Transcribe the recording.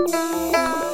Música